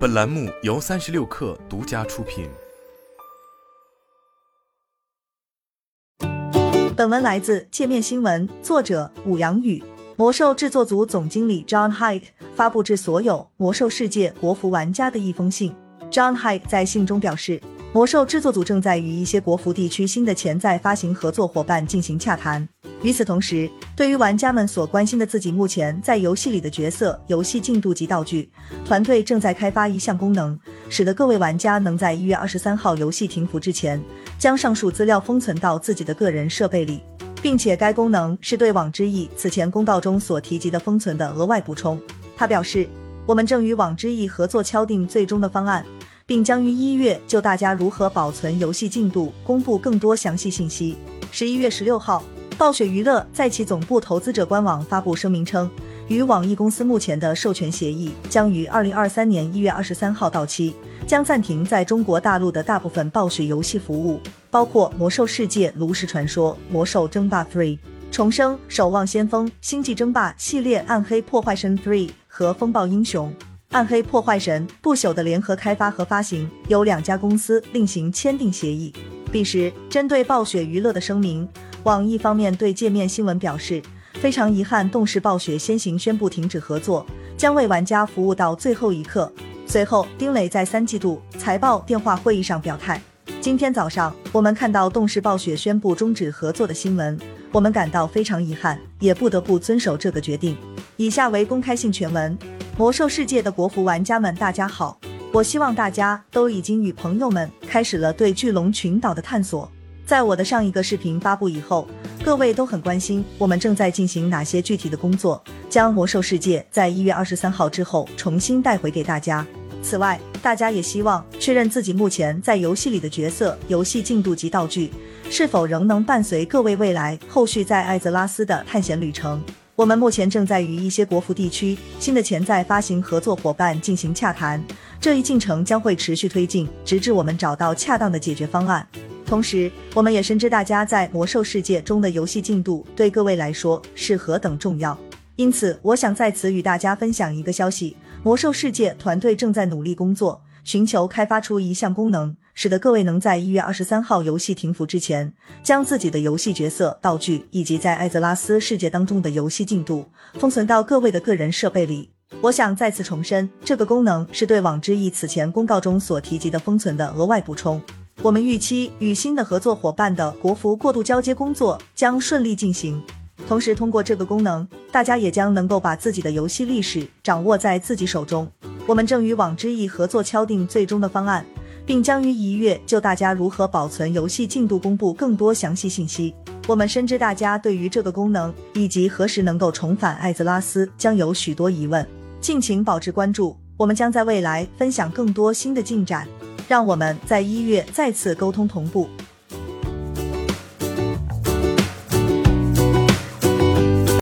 本栏目由三十六氪独家出品。本文来自界面新闻，作者武阳宇。魔兽制作组总经理 John Hyde 发布至所有魔兽世界国服玩家的一封信。John Hyde 在信中表示，魔兽制作组正在与一些国服地区新的潜在发行合作伙伴进行洽谈。与此同时，对于玩家们所关心的自己目前在游戏里的角色、游戏进度及道具，团队正在开发一项功能，使得各位玩家能在一月二十三号游戏停服之前，将上述资料封存到自己的个人设备里，并且该功能是对网之翼此前公告中所提及的封存的额外补充。他表示，我们正与网之翼合作敲定最终的方案，并将于一月就大家如何保存游戏进度公布更多详细信息。十一月十六号。暴雪娱乐在其总部投资者官网发布声明称，与网易公司目前的授权协议将于二零二三年一月二十三号到期，将暂停在中国大陆的大部分暴雪游戏服务，包括《魔兽世界》《炉石传说》《魔兽争霸 Three》、重生、守望先锋、星际争霸系列、暗黑破坏神 Three 和风暴英雄。暗黑破坏神不朽的联合开发和发行由两家公司另行签订协议。彼时，针对暴雪娱乐的声明。网易方面对界面新闻表示，非常遗憾，动视暴雪先行宣布停止合作，将为玩家服务到最后一刻。随后，丁磊在三季度财报电话会议上表态：今天早上，我们看到动视暴雪宣布终止合作的新闻，我们感到非常遗憾，也不得不遵守这个决定。以下为公开性全文：魔兽世界的国服玩家们，大家好，我希望大家都已经与朋友们开始了对巨龙群岛的探索。在我的上一个视频发布以后，各位都很关心我们正在进行哪些具体的工作，将魔兽世界在一月二十三号之后重新带回给大家。此外，大家也希望确认自己目前在游戏里的角色、游戏进度及道具是否仍能伴随各位未来后续在艾泽拉斯的探险旅程。我们目前正在与一些国服地区新的潜在发行合作伙伴进行洽谈，这一进程将会持续推进，直至我们找到恰当的解决方案。同时，我们也深知大家在魔兽世界中的游戏进度对各位来说是何等重要，因此，我想在此与大家分享一个消息：魔兽世界团队正在努力工作，寻求开发出一项功能，使得各位能在一月二十三号游戏停服之前，将自己的游戏角色、道具以及在艾泽拉斯世界当中的游戏进度封存到各位的个人设备里。我想再次重申，这个功能是对网之翼此前公告中所提及的封存的额外补充。我们预期与新的合作伙伴的国服过渡交接工作将顺利进行，同时通过这个功能，大家也将能够把自己的游戏历史掌握在自己手中。我们正与网之翼合作敲定最终的方案，并将于一月就大家如何保存游戏进度公布更多详细信息。我们深知大家对于这个功能以及何时能够重返艾泽拉斯将有许多疑问，敬请保持关注，我们将在未来分享更多新的进展。让我们在一月再次沟通同步。